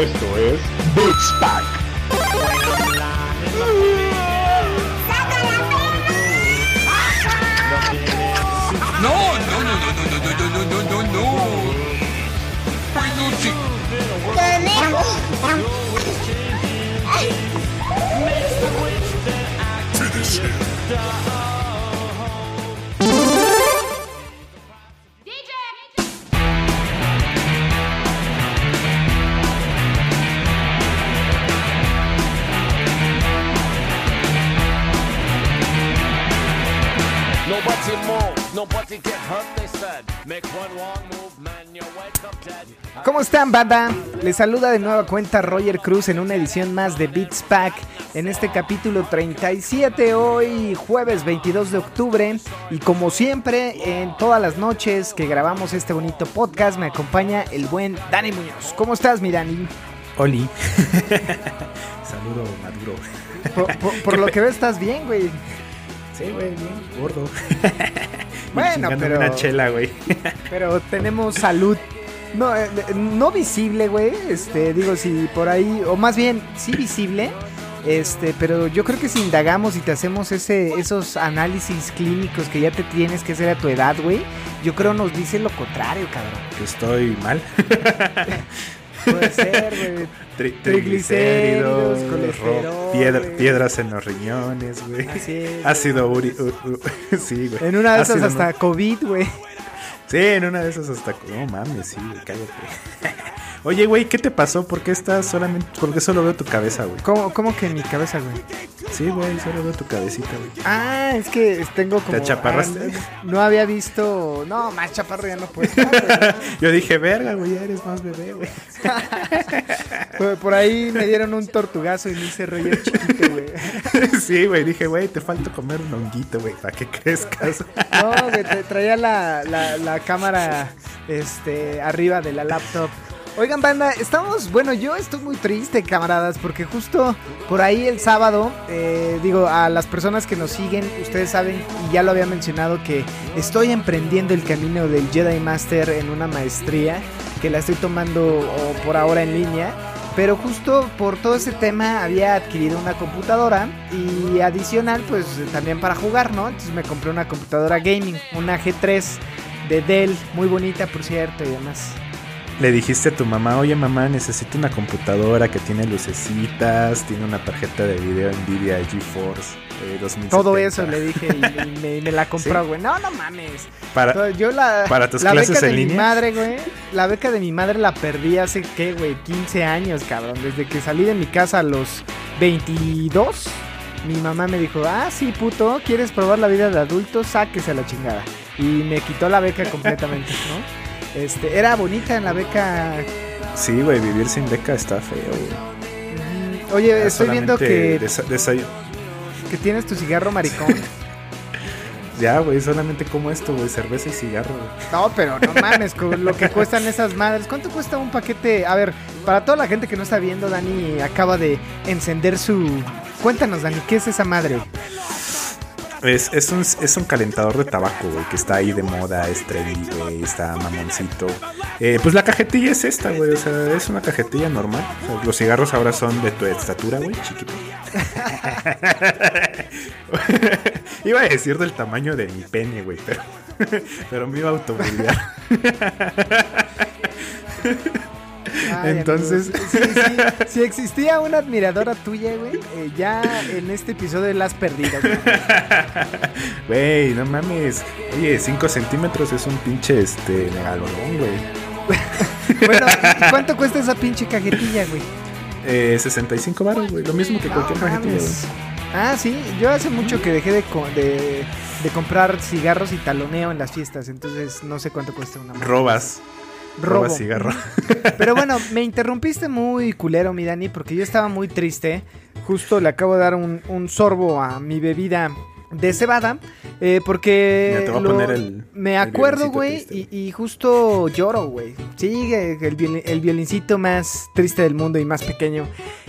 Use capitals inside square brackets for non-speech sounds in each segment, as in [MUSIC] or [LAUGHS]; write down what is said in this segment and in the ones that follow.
Esto es Beats Pack. No, no, no, no, no, no, no, no, no, no, no, no. Peluche. Finish him. Nobody move, nobody get hurt, they said. Make one wrong move, man, you wake up dead. ¿Cómo están, banda? Les saluda de nueva cuenta Roger Cruz en una edición más de Beats Pack en este capítulo 37, hoy jueves 22 de octubre. Y como siempre, en todas las noches que grabamos este bonito podcast, me acompaña el buen Dani Muñoz. ¿Cómo estás, mi Dani? Oli. [LAUGHS] Saludo maduro. Por, por- por [LAUGHS] lo que veo, estás bien, güey. Sí, güey, bien gordo. [LAUGHS] Bueno, pero- Una chela, güey. [LAUGHS] Pero tenemos salud. No, eh, no visible, güey. Este, digo, si por ahí, o más bien, sí visible. Este, pero yo creo que si indagamos y te hacemos ese, esos análisis clínicos que ya te tienes que hacer a tu edad, güey, yo creo nos dice lo contrario, cabrón. Que estoy mal. [LAUGHS] Puede ser, güey. Tri- Triglicéridos, colesterol, ro- piedra- piedras en los riñones, güey. Ácido uri... u- u- [LAUGHS] sí, güey. En una de esas hasta COVID, güey. Sí, en una de esas hasta... No mames, sí, güey, cállate. [LAUGHS] Oye, güey, ¿qué te pasó? ¿Por qué estás solamente... ¿Por qué solo veo tu cabeza, güey? ¿Cómo, ¿Cómo que en mi cabeza, güey? Sí, güey, solo veo tu cabecita, güey. Ah, es que tengo como... achaparraste? ah, no había visto... No, más chaparro ya no puedo estar. [LAUGHS] Yo dije, verga, güey, ya eres más bebé, güey. [LAUGHS] Por, ahí me dieron un tortugazo y me hice Roger chiquito, güey. [LAUGHS] sí, güey, dije, güey, te falta comer un honguito, güey, para que crezcas. No, güey, te- traía la, la, la cámara este, arriba de la laptop. Oigan, banda, estamos, bueno, yo estoy muy triste, camaradas, porque justo por ahí el sábado, eh, digo, a las personas que nos siguen, ustedes saben, y ya lo había mencionado, que estoy emprendiendo el camino del Jedi Master en una maestría, que la estoy tomando por ahora en línea. Pero justo por todo ese tema había adquirido una computadora y adicional pues también para jugar, ¿no? Entonces me compré una computadora gaming, una G3 de Dell, muy bonita por cierto y demás. Le dijiste a tu mamá, oye mamá, necesito una computadora que tiene lucecitas, tiene una tarjeta de video Nvidia GeForce eh, 2070. Todo eso le dije y, y me, y me la [LAUGHS] compró, Sí. güey. No, no mames. Para, Yo la, ¿Para tus la clases beca de en mi línea? madre, güey. La beca de mi madre la perdí hace, ¿qué, güey? 15 años, cabrón. Desde que salí de mi casa a los 22, mi mamá me dijo, ah, sí, puto, ¿quieres probar la vida de adulto? Sáquese a la chingada. Y me quitó la beca completamente, [LAUGHS] ¿no? Este, era bonita en la beca. Sí, güey, vivir sin beca está feo, güey. Oye, Ya estoy viendo que, desay- que tienes tu cigarro maricón. [LAUGHS] Ya, güey, solamente como esto, güey, cerveza y cigarro, güey. No, pero no mames, con lo que cuestan esas madres. ¿Cuánto cuesta un paquete? A ver, para toda la gente que no está viendo, Dani acaba de encender su... Cuéntanos, Dani, ¿qué es esa madre? Es, es, un, es un calentador de tabaco, güey, que está ahí de moda, es trendy, güey, está mamoncito. Eh, pues la cajetilla es esta, güey, o sea, es una cajetilla normal. O sea, los cigarros ahora son de tu estatura, güey, chiquito. [LAUGHS] iba a decir del tamaño de mi pene, güey, pero, [LAUGHS] pero me iba a autobullear. [LAUGHS] Ay, Entonces- sí, sí, [LAUGHS] si existía una admiradora tuya, güey, eh, ya en este episodio la has perdido, güey. Güey, no mames. Oye, 5 centímetros es un pinche, este, megalodón, güey. [LAUGHS] Bueno, ¿y cuánto cuesta esa pinche cajetilla, güey? Eh, 65 baros, güey, lo mismo que cualquier No cajetilla, güey. Ah, sí, yo hace mucho que dejé de, co- de, de comprar cigarros y taloneo en las fiestas, entonces no sé cuánto cuesta una. Robas. Robo. Robas cigarro. [LAUGHS] Pero bueno, me interrumpiste muy culero, mi Dani, porque yo estaba muy triste. Justo le acabo de dar un, un sorbo a mi bebida de cebada. eh, porque Mira, te voy a poner el- me acuerdo, güey, y, y justo lloro, güey. Sí, el, el violincito más triste del mundo y más pequeño.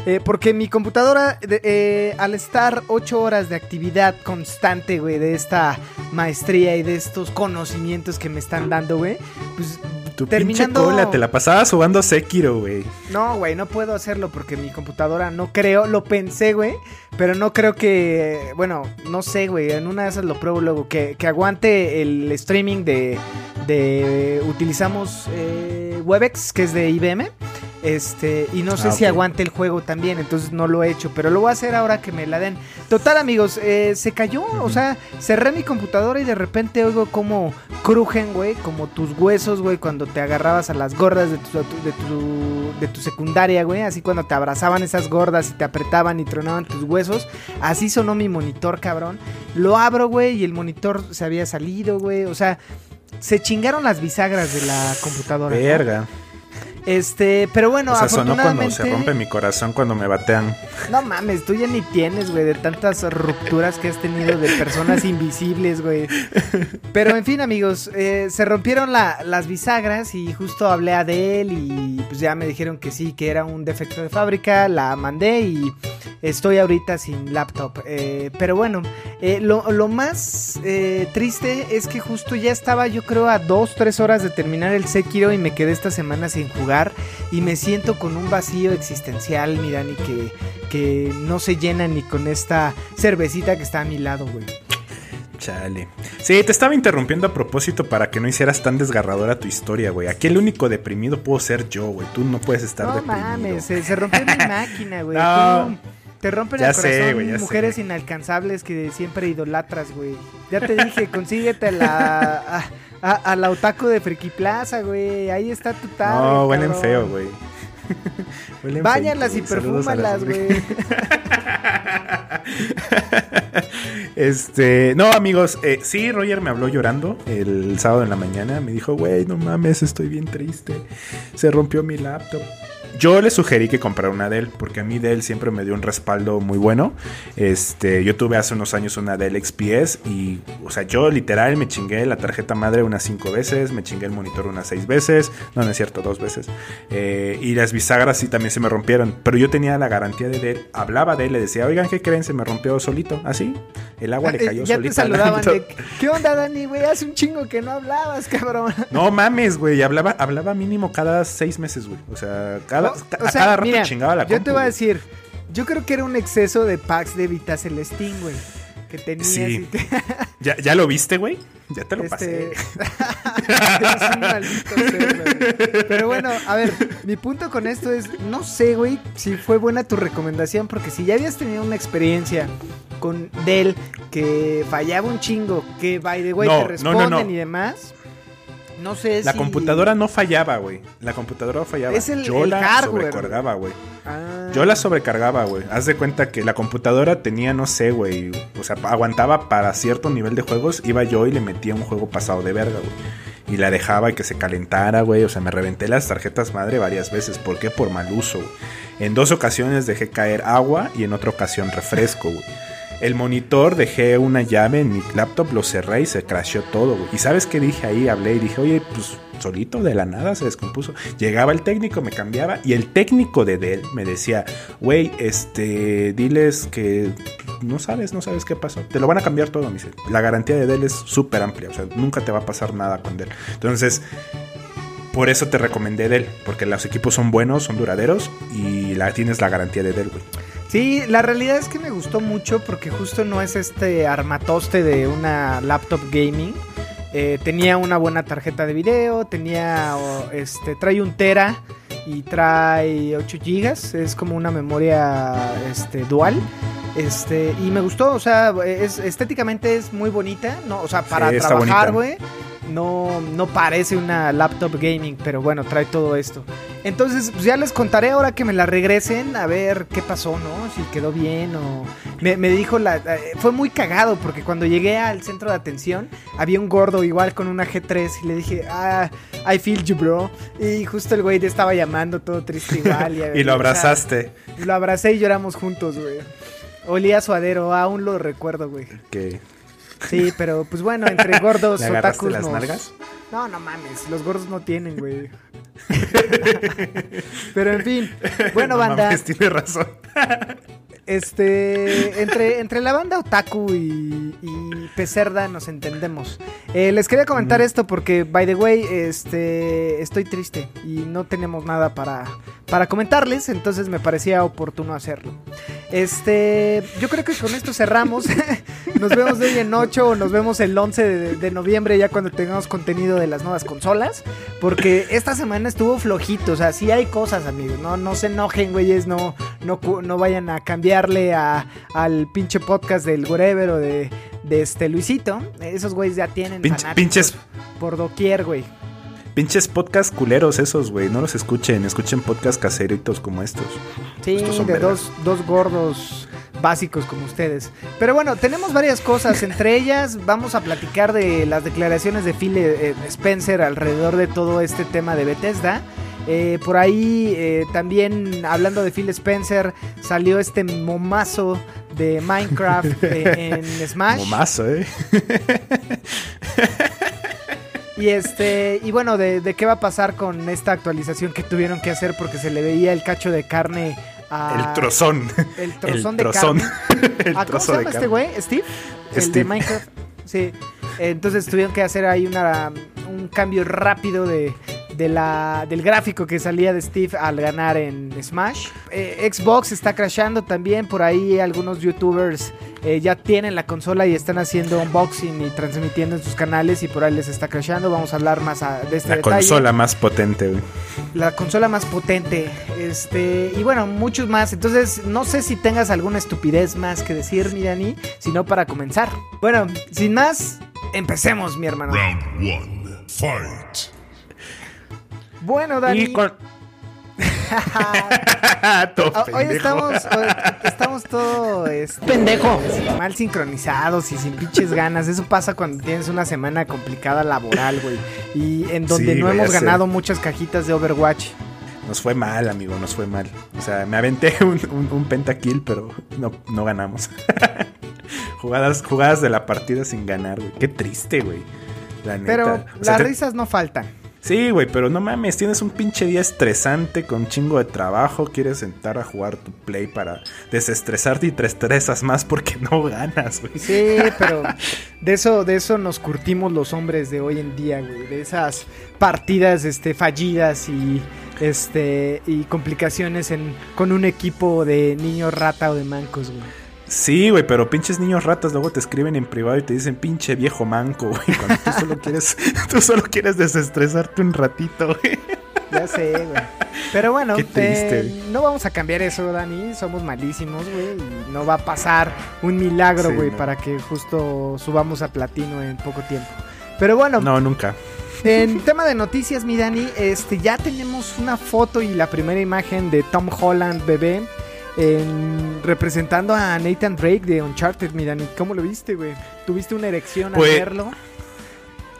Eh, porque mi computadora, de- eh, al estar ocho horas de actividad constante, güey, de esta maestría y de estos conocimientos que me están dando, güey, pues Tu terminando... pinche cola, te la pasabas jugando Sekiro, güey. No, güey, no puedo hacerlo porque mi computadora no creo, lo pensé, güey, pero no creo que, bueno, no sé, güey, en una de esas lo pruebo luego, que, que aguante el streaming de, de utilizamos eh, Webex, que es de IBM. Este, y no sé Ah, si aguante el juego también, entonces no lo he hecho, pero lo voy a hacer ahora que me la den. Total, amigos, eh, se cayó, o sea, cerré mi computadora y de repente oigo como crujen, güey, como tus huesos, güey, cuando te agarrabas a las gordas de tu, de tu, de tu secundaria, güey, así cuando te abrazaban esas gordas y te apretaban y tronaban tus huesos, así sonó mi monitor, cabrón. Lo abro, güey, y el monitor se había salido, güey, o sea, se chingaron las bisagras de la computadora. ¿no? Este, pero bueno, o sea, sonó cuando afortunadamente... se rompe mi corazón cuando me batean. No mames, tú ya ni tienes, güey, de tantas rupturas que has tenido de personas invisibles, güey. Pero en fin, amigos, eh, se rompieron la- las bisagras y justo hablé a él y pues ya me dijeron que sí, que era un defecto de fábrica, la mandé y estoy ahorita sin laptop. Eh, pero bueno, eh, lo, lo más triste es que justo ya estaba yo creo a dos, tres horas de terminar el Sekiro y me quedé esta semana sin jugar y me siento con un vacío existencial, mi Dani, que, que no se llena ni con esta cervecita que está a mi lado, güey. Chale. Sí, te estaba interrumpiendo a propósito para que no hicieras tan desgarradora tu historia, güey. Aquí el único deprimido puedo ser yo, güey. Tú no puedes estar No deprimido. mames, se, se rompió mi máquina, güey. [LAUGHS] No. Te rompen Ya el corazón mujeres sé. inalcanzables que siempre idolatras, güey. Ya te dije, consíguete la, a, a- a la otaku de Friki Plaza, güey. Ahí está tu target, No, huelen feo, güey. [LAUGHS] Báñalas y perfúmalas, güey. [LAUGHS] Este, no, amigos, eh, sí, Roger me habló llorando el sábado en la mañana. Me dijo, güey, no mames, estoy bien triste. Se rompió mi laptop. Yo le sugerí que comprara una Dell, porque a mí Dell siempre me dio un respaldo muy bueno. Este, yo tuve hace unos años una Dell XPS y, o sea, yo literal me chingué la tarjeta madre unas cinco veces, me chingué el monitor unas seis veces, no, no es cierto, dos veces. Eh, y las bisagras sí también se me rompieron, pero yo tenía la garantía de Dell, hablaba de él, le decía, oigan, ¿qué creen? Se me rompió solito, así, el agua le cayó Eh, ya solito. te al saludaban de, ¿qué onda, Dani, güey? Hace un chingo que no hablabas, cabrón. No mames, güey. Hablaba, hablaba mínimo cada seis meses, güey. O sea, cada, No, ca- o a sea, cada rato mira, chingaba la Yo compu, te voy a decir, yo creo que era un exceso de packs de Vita Celestín, güey. Que tenías Sí. [LAUGHS] ¿Ya, ¿Ya lo viste, güey? Ya te lo pasé. [LAUGHS] Este... Eres un maldito cerdo, güey. Pero bueno, a ver, mi punto con esto es, no sé, güey, si fue buena tu recomendación, porque si ya habías tenido una experiencia con Dell que fallaba un chingo, que by the way No, te no, responden no. y demás, no sé La si... computadora no fallaba, güey. La computadora fallaba. Es el- Yo el la hardware, sobrecargaba, güey. Ah. Yo la sobrecargaba, güey. Haz de cuenta que la computadora tenía, no sé, güey. O sea, aguantaba para cierto nivel de juegos. Iba yo y le metía un juego pasado de verga, güey. Y la dejaba y que se calentara, güey. O sea, me reventé las tarjetas madre varias veces. ¿Por qué? Por mal uso, güey. En dos ocasiones dejé caer agua y en otra ocasión refresco, güey. El monitor dejé una llave en mi laptop, lo cerré y se crasheó todo, güey. ¿Y sabes qué dije ahí? Hablé y dije, oye, pues solito de la nada se descompuso. Llegaba el técnico, me cambiaba y el técnico de Dell me decía, güey, este, diles que no sabes, no sabes qué pasó. Te lo van a cambiar todo, me dice. La garantía de Dell es súper amplia, o sea, nunca te va a pasar nada con Dell. Entonces, por eso te recomendé Dell, porque los equipos son buenos, son duraderos y la, tienes la garantía de Dell, güey. Sí, la realidad es que me gustó mucho porque justo no es este armatoste de una laptop gaming. Eh, tenía una buena tarjeta de video, tenía, este, trae un tera y trae 8 gigas, es como una memoria este, dual. Este, y me gustó, o sea, es, estéticamente es muy bonita, ¿no? O sea, para Sí, trabajar, güey. No, no parece una laptop gaming, pero bueno, trae todo esto. Entonces, pues ya les contaré ahora que me la regresen, a ver qué pasó, ¿no? Si quedó bien o... Me, me dijo la... Fue muy cagado porque cuando llegué al centro de atención había un gordo igual con una G3 y le dije, ah, I feel you, bro. Y justo el güey te estaba llamando todo triste igual. Y [LAUGHS] lo o sea, abrazaste. lo abracé y lloramos juntos, güey. Olía suadero, aún lo recuerdo, güey. Que Sí, pero pues bueno, entre gordos, [LAUGHS] ¿Le otakus las nos- nalgas? No, no mames, los gordos no tienen, güey. [LAUGHS] Pero en fin, bueno, No banda, mames, tiene razón. [LAUGHS] Este, entre, entre la banda Otaku y, y Pecerda nos entendemos. Eh, les quería comentar esto porque, by the way, este, estoy triste y no tenemos nada para, para comentarles, entonces me parecía oportuno hacerlo. Este, yo creo que con esto cerramos. [LAUGHS] nos vemos hoy en 8 o nos vemos el 11 de, de noviembre ya cuando tengamos contenido de las nuevas consolas. Porque esta semana estuvo flojito, o sea, sí hay cosas, amigos. No, no se enojen, güeyes, no, no, no vayan a a, al pinche podcast del Wherever o de, de este Luisito. Esos güeyes ya tienen fanáticos pinches- por doquier, güey. Pinches podcast culeros esos, güey. No los escuchen. Escuchen podcast caseritos como estos. Sí, Estos son de dos, dos gordos básicos como ustedes. Pero bueno, tenemos varias cosas. [LAUGHS] Entre ellas, vamos a platicar de las declaraciones de Phil eh, Spencer alrededor de todo este tema de Bethesda. Eh, por ahí, eh, también hablando de Phil Spencer, salió este momazo de Minecraft eh, en [LAUGHS] Smash. Momazo, eh. Y este, y bueno, de, de qué va a pasar con esta actualización que tuvieron que hacer porque se le veía el cacho de carne a. El trozón. El [LAUGHS] trozón El de trozón. carne. [LAUGHS] El ¿A ¿Cómo trozo se de llama este güey? ¿Steve? El de Steve. Minecraft. Sí. Entonces tuvieron que hacer ahí una, un cambio rápido de, de la, del gráfico que salía de Steve al ganar en Smash. Eh, Xbox está crashando también. Por ahí algunos youtubers eh, ya tienen la consola y están haciendo unboxing y transmitiendo en sus canales y por ahí les está crashando. Vamos a hablar más a- de este La detalle consola más potente, güey. la consola más potente. Este, y bueno, muchos más. Entonces, no sé si tengas alguna estupidez más que decir, mi Dani, sino para comenzar. Bueno, sin más, empecemos, mi hermano. Round one. Fight. Bueno, Dani. Y con... [LAUGHS] Todo [LAUGHS] Hoy estamos, hoy estamos todo este, pendejo, mal sincronizados y sin pinches ganas. Eso pasa cuando tienes una semana complicada laboral, güey. Y en donde Sí, no hemos sé. ganado muchas cajitas de Overwatch. Nos fue mal, amigo, nos fue mal. O sea, me aventé [LAUGHS] un, un, un pentakill, pero no, no ganamos. jugadas, jugadas de la partida sin ganar, güey. Qué triste, güey. La neta. Pero O sea, las te- risas no faltan. Sí, güey, pero no mames, tienes un pinche día estresante con chingo de trabajo, quieres sentar a jugar tu play para desestresarte y te estresas más porque no ganas, güey. Sí, pero de eso, de eso nos curtimos los hombres de hoy en día, güey. De esas partidas este, fallidas y este y complicaciones en, con un equipo de niños rata o de mancos, güey. Sí, güey, pero pinches niños ratas luego te escriben en privado y te dicen pinche viejo manco, güey, [LAUGHS] cuando tú solo quieres, [LAUGHS] tú solo quieres desestresarte un ratito, güey. Ya sé, güey. Pero bueno, triste, eh, no vamos a cambiar eso, Dani. Somos malísimos, güey. Y no va a pasar un milagro, Sí, güey, no. para que justo subamos a platino en poco tiempo. Pero bueno, No, nunca. En tema de noticias, mi Dani, este, ya tenemos una foto y la primera imagen de Tom Holland, bebé, en- representando a Nathan Drake de Uncharted, mi Dani. ¿Cómo lo viste, güey? ¿Tuviste una erección Pues- al verlo?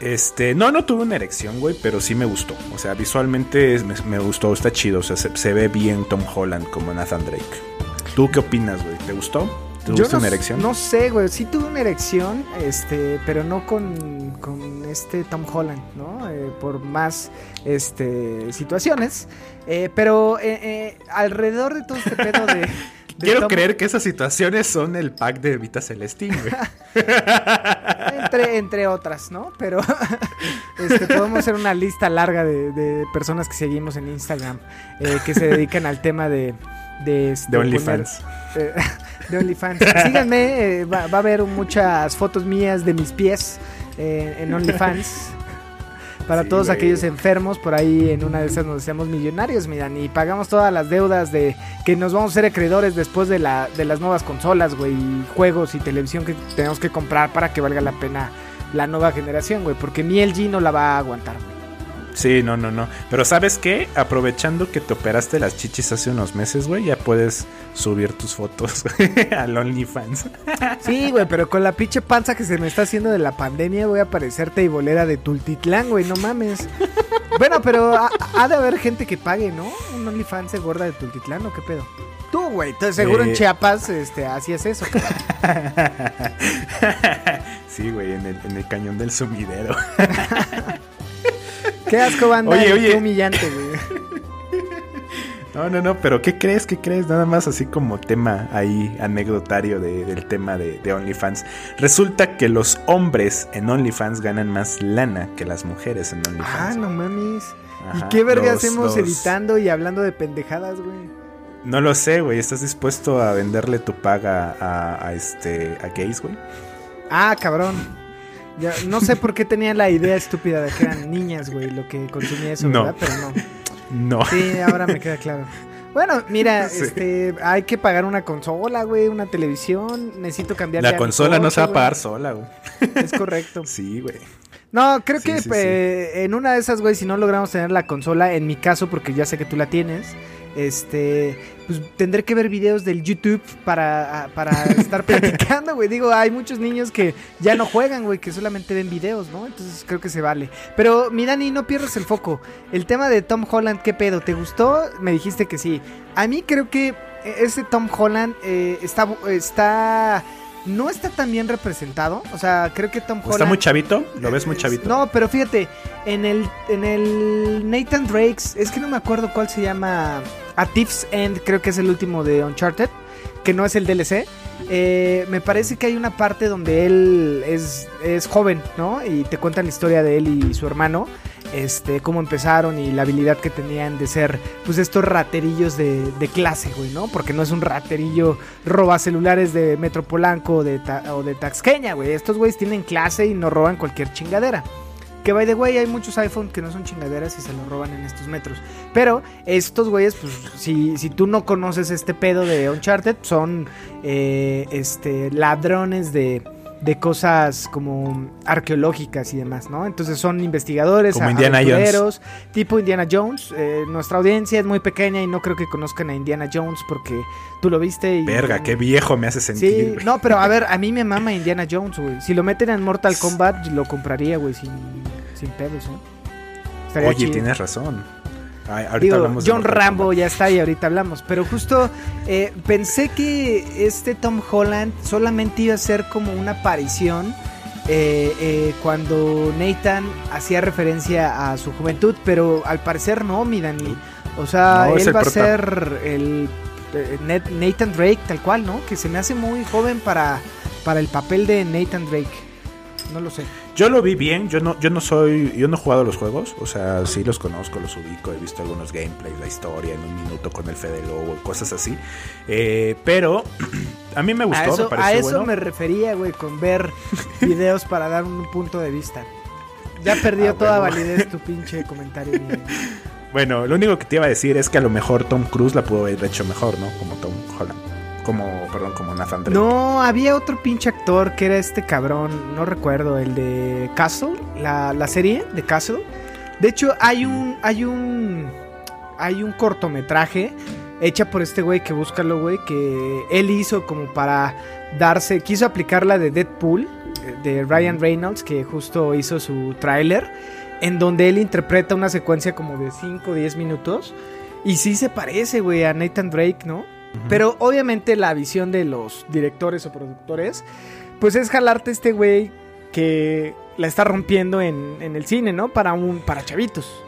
Este, no, no tuve una erección, güey, pero sí me gustó. O sea, visualmente es- me, me gustó, está chido. O sea, se, se ve bien Tom Holland como Nathan Drake. ¿Tú qué opinas, güey? ¿Te gustó? ¿Tuviste no, una erección? No sé, güey. Sí tuve una erección, este, pero no con, con este Tom Holland, ¿no? Eh, por más este, situaciones. Eh, pero eh, alrededor de todo este pedo de... [LAUGHS] Quiero creer que esas situaciones son el pack de Vita Celestín, güey. [LAUGHS] entre, entre otras, ¿no? Pero [LAUGHS] este, podemos hacer una lista larga de, de personas que seguimos en Instagram eh, que se dedican al tema de... De, este, De OnlyFans. eh, [LAUGHS] de OnlyFans. Síganme, eh, va, va a haber muchas fotos mías de mis pies en OnlyFans. Para Sí, todos güey. aquellos enfermos, por ahí en una de esas nos hacemos millonarios, miran, y pagamos todas las deudas de que nos vamos a ser acreedores después de, la, de las nuevas consolas, güey, y juegos y televisión que tenemos que comprar para que valga la pena la nueva generación, güey, porque ni LG no la va a aguantar, güey. Sí, no, no, no. Pero ¿sabes qué? Aprovechando que te operaste las chichis hace unos meses, güey, ya puedes subir tus fotos [LAUGHS] al OnlyFans. Sí, güey, pero con la pinche panza que se me está haciendo de la pandemia voy a parecerte y bolera de Tultitlán, güey, no mames. Bueno, pero ha, ha de haber gente que pague, ¿no? Un OnlyFans de gorda de Tultitlán, ¿o qué pedo? Tú, güey, seguro en Eh. Chiapas este, hacías eso, cabrón. [LAUGHS] sí, güey, en el, en el cañón del sumidero. [LAUGHS] Qué asco, banda. Oye, y oye. Qué humillante, güey. [LAUGHS] No, no, no, pero ¿qué crees? ¿Qué crees? Nada más así como tema ahí anecdotario de- del tema de, de OnlyFans. Resulta que los hombres en OnlyFans ganan más lana que las mujeres en Ah, OnlyFans. no mames. ¿Y qué verga los- hacemos los- editando y hablando de pendejadas, güey? No lo sé, güey. ¿Estás dispuesto a venderle tu paga a, a este a gays, güey? Ah, cabrón. Ya, no sé por qué tenía la idea estúpida de que eran niñas, güey, lo que consumía eso, No. ¿verdad? Pero no. No. Sí, ahora me queda claro. Bueno, mira, Sí. este, hay que pagar una consola, güey, una televisión, necesito cambiar La consola no se va a pagar sola, güey. Es correcto. [LAUGHS] Sí, güey. No, creo Sí, que sí, eh, en una de esas, güey, si no logramos tener la consola, en mi caso, porque ya sé que tú la tienes, este, pues tendré que ver videos del YouTube para, para [LAUGHS] estar platicando, güey. Digo, hay muchos niños que ya no juegan, güey, que solamente ven videos, ¿no? Entonces creo que se vale. Pero, mi Dani, no pierdas el foco. El tema de Tom Holland, ¿qué pedo? ¿Te gustó? Me dijiste que sí. A mí creo que ese Tom Holland eh, está, está... No está tan bien representado. O sea, creo que Tom Holland... ¿Está muy chavito? ¿Lo ves muy chavito? No, pero fíjate, en el, en el Nathan Drake's, es que no me acuerdo cuál se llama. A Thief's End, creo que es el último de Uncharted, que no es el DLC. Eh, me parece que hay una parte donde él es, es joven, ¿no? Y te cuentan la historia de él y su hermano, este, cómo empezaron y la habilidad que tenían de ser, pues, estos raterillos de, de clase, güey, ¿no? Porque no es un raterillo roba celulares de Metro Polanco o de, o de Taxqueña, güey. Estos güeyes tienen clase y no roban cualquier chingadera. Que by the way, hay muchos iPhone que no son chingaderas y se los roban en estos metros. Pero estos güeyes, pues, si, si tú no conoces este pedo de Uncharted, son eh, este ladrones de, de cosas como arqueológicas y demás, ¿no? Entonces son investigadores, Como Indiana Jones. tipo Indiana Jones. Eh, nuestra audiencia es muy pequeña y no creo que conozcan a Indiana Jones porque tú lo viste y... Verga, qué viejo me hace Sí, sentir. güey. no, pero a [LAUGHS] ver, a mí me mama Indiana Jones, güey. Si lo meten en Mortal Kombat, lo compraría, güey, sin, sin pedos, ¿eh? Estaría Oye, chido. tienes razón. Ay, Digo, John Rambo ya está y ahorita hablamos. Pero justo eh, pensé que este Tom Holland solamente iba a ser como una aparición eh, eh, cuando Nathan hacía referencia a su juventud, pero al parecer no, mi Dani. O sea, No, él va a ser el eh, Nathan Drake, tal cual, ¿no? Que se me hace muy joven para, para el papel de Nathan Drake. No lo sé. Yo lo vi bien, yo no, yo no soy, yo no he jugado los juegos, o sea, sí los conozco, los ubico, he visto algunos gameplays, la historia en un minuto con el Fede Lobo, cosas así. Eh, pero [CLEARS THROAT] a mí me gustó, a eso, me pareció a eso bueno. me refería, güey, con ver [LAUGHS] videos para dar un punto de vista. Ya perdió Ah, toda bueno. validez tu [LAUGHS] pinche comentario. Bueno, lo único que te iba a decir es que a lo mejor Tom Cruise la pudo haber hecho mejor, ¿no? Como Tom Holland. Como, perdón, como Nathan Drake. No, había otro pinche actor que era este cabrón, no recuerdo, el de Castle, la, la serie de Castle. De hecho, hay un, hay un, hay un cortometraje hecha por este güey que búscalo, güey, que él hizo como para darse, quiso aplicar la de Deadpool, eh, de Ryan Reynolds, que justo hizo su tráiler, en donde él interpreta una secuencia como de 5 o 10 minutos. Y sí se parece, güey, a Nathan Drake, ¿no? Pero obviamente la visión de los directores o productores, pues es jalarte este güey que la está rompiendo en, en el cine, ¿no? Para un, para chavitos.